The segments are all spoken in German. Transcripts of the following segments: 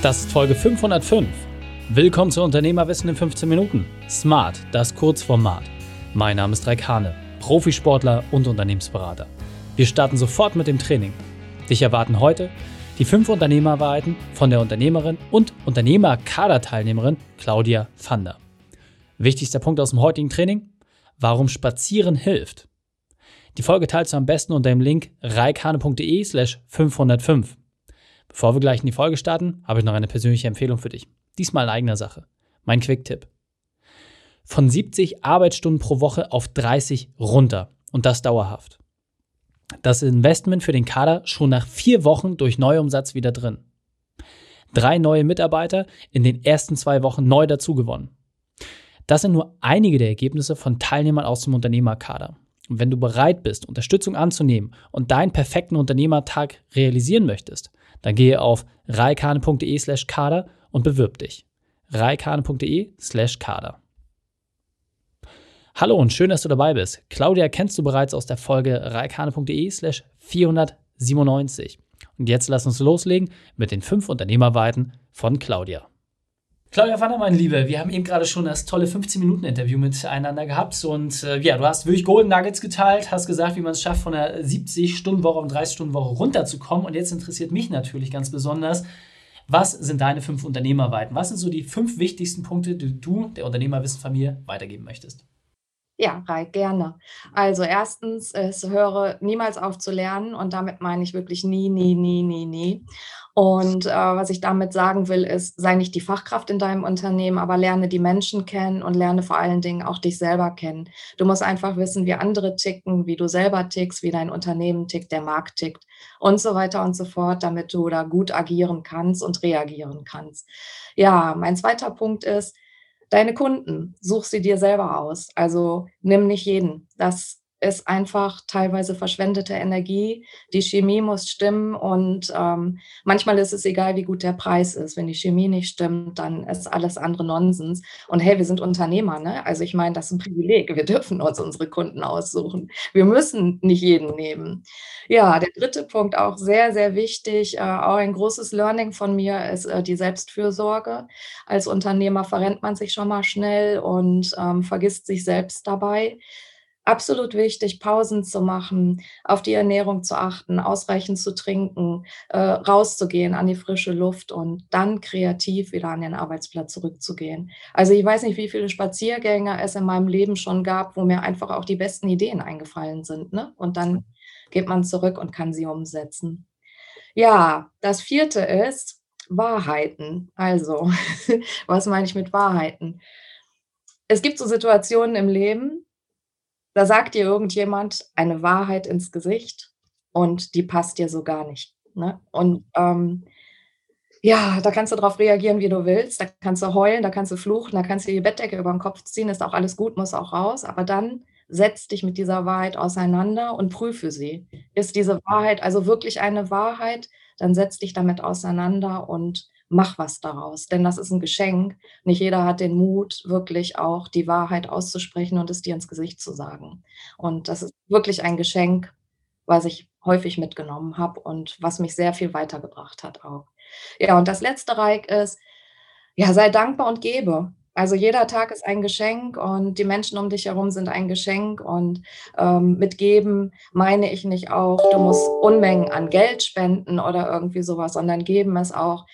Das ist Folge 505. Willkommen zu Unternehmerwissen in 15 Minuten. Smart, das Kurzformat. Mein Name ist Raik Hane, Profisportler und Unternehmensberater. Wir starten sofort mit dem Training. Dich erwarten heute die fünf Unternehmerwahrheiten von der Unternehmerin und Unternehmerkaderteilnehmerin Claudia Vander. Wichtigster Punkt aus dem heutigen Training: Warum Spazieren hilft. Die Folge teilst du am besten unter dem Link reikane.de slash 505. Bevor wir gleich in die Folge starten, habe ich noch eine persönliche Empfehlung für dich. Diesmal in eigener Sache. Mein Quick-Tipp. Von 70 Arbeitsstunden pro Woche auf 30 runter. Und das dauerhaft. Das Investment für den Kader schon nach vier Wochen durch Neuumsatz wieder drin. Drei neue Mitarbeiter in den ersten zwei Wochen neu dazugewonnen. Das sind nur einige der Ergebnisse von Teilnehmern aus dem Unternehmerkader. Und wenn du bereit bist, Unterstützung anzunehmen und deinen perfekten Unternehmertag realisieren möchtest, dann gehe auf reikane.de slash kader und bewirb dich. reikane.de slash kader. Hallo und schön, dass du dabei bist. Claudia kennst du bereits aus der Folge reikane.de slash 497. Und jetzt lass uns loslegen mit den fünf Unternehmerweiten von Claudia. Claudia Wanner, meine Liebe, wir haben eben gerade schon das tolle 15-Minuten-Interview miteinander gehabt und äh, ja, du hast wirklich Golden Nuggets geteilt, hast gesagt, wie man es schafft, von einer 70-Stunden-Woche auf eine 30-Stunden-Woche runterzukommen und jetzt interessiert mich natürlich ganz besonders, was sind deine fünf Unternehmerweiten? Was sind so die fünf wichtigsten Punkte, die du der Unternehmerwissenfamilie weitergeben möchtest? Ja, Raik, gerne. Also erstens ist, höre niemals auf zu lernen und damit meine ich wirklich nie, nie, nie, nie, nie. Und äh, was ich damit sagen will, ist, sei nicht die Fachkraft in deinem Unternehmen, aber lerne die Menschen kennen und lerne vor allen Dingen auch dich selber kennen. Du musst einfach wissen, wie andere ticken, wie du selber tickst, wie dein Unternehmen tickt, der Markt tickt und so weiter und so fort, damit du da gut agieren kannst und reagieren kannst. Ja, mein zweiter Punkt ist, Deine Kunden, such sie dir selber aus. Also nimm nicht jeden. Das ist einfach teilweise verschwendete Energie. Die Chemie muss stimmen und ähm, manchmal ist es egal, wie gut der Preis ist. Wenn die Chemie nicht stimmt, dann ist alles andere Nonsens. Und hey, wir sind Unternehmer, ne? Also ich meine, das ist ein Privileg. Wir dürfen uns unsere Kunden aussuchen. Wir müssen nicht jeden nehmen. Ja, der dritte Punkt auch sehr, sehr wichtig, äh, auch ein großes Learning von mir ist äh, die Selbstfürsorge. Als Unternehmer verrennt man sich schon mal schnell und ähm, vergisst sich selbst dabei absolut wichtig, Pausen zu machen, auf die Ernährung zu achten, ausreichend zu trinken, äh, rauszugehen an die frische Luft und dann kreativ wieder an den Arbeitsplatz zurückzugehen. Also ich weiß nicht, wie viele Spaziergänge es in meinem Leben schon gab, wo mir einfach auch die besten Ideen eingefallen sind. Ne? Und dann geht man zurück und kann sie umsetzen. Ja, das vierte ist Wahrheiten. Also, was meine ich mit Wahrheiten? Es gibt so Situationen im Leben, da sagt dir irgendjemand eine Wahrheit ins Gesicht und die passt dir so gar nicht. Ne? Und ähm, ja, da kannst du darauf reagieren, wie du willst. Da kannst du heulen, da kannst du fluchen, da kannst du die Bettdecke über den Kopf ziehen, ist auch alles gut, muss auch raus. Aber dann setz dich mit dieser Wahrheit auseinander und prüfe sie. Ist diese Wahrheit also wirklich eine Wahrheit? Dann setz dich damit auseinander und mach was daraus, denn das ist ein Geschenk. Nicht jeder hat den Mut, wirklich auch die Wahrheit auszusprechen und es dir ins Gesicht zu sagen. Und das ist wirklich ein Geschenk, was ich häufig mitgenommen habe und was mich sehr viel weitergebracht hat auch. Ja, und das letzte Reich ist, ja, sei dankbar und gebe. Also jeder Tag ist ein Geschenk und die Menschen um dich herum sind ein Geschenk. Und ähm, mit geben meine ich nicht auch, du musst Unmengen an Geld spenden oder irgendwie sowas, sondern geben es auch,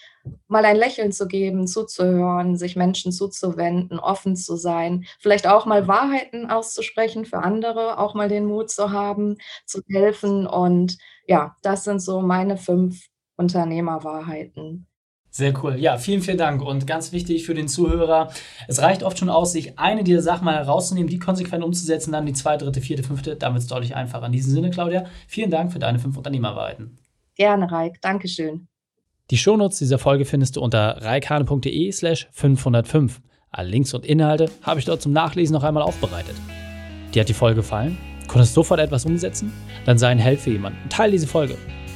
mal ein Lächeln zu geben, zuzuhören, sich Menschen zuzuwenden, offen zu sein, vielleicht auch mal Wahrheiten auszusprechen für andere, auch mal den Mut zu haben, zu helfen. Und ja, das sind so meine fünf Unternehmerwahrheiten. Sehr cool. Ja, vielen, vielen Dank. Und ganz wichtig für den Zuhörer, es reicht oft schon aus, sich eine dieser Sachen mal herauszunehmen, die konsequent umzusetzen, dann die zweite, dritte, vierte, fünfte, dann wird es deutlich einfacher. In diesem Sinne, Claudia, vielen Dank für deine fünf Unternehmerwahrheiten. Gerne, Reik. Dankeschön. Die Shownotes dieser Folge findest du unter reikane.de slash 505. Alle Links und Inhalte habe ich dort zum Nachlesen noch einmal aufbereitet. Dir hat die Folge gefallen? Konntest sofort etwas umsetzen? Dann sei ein Held für jemanden und teile diese Folge.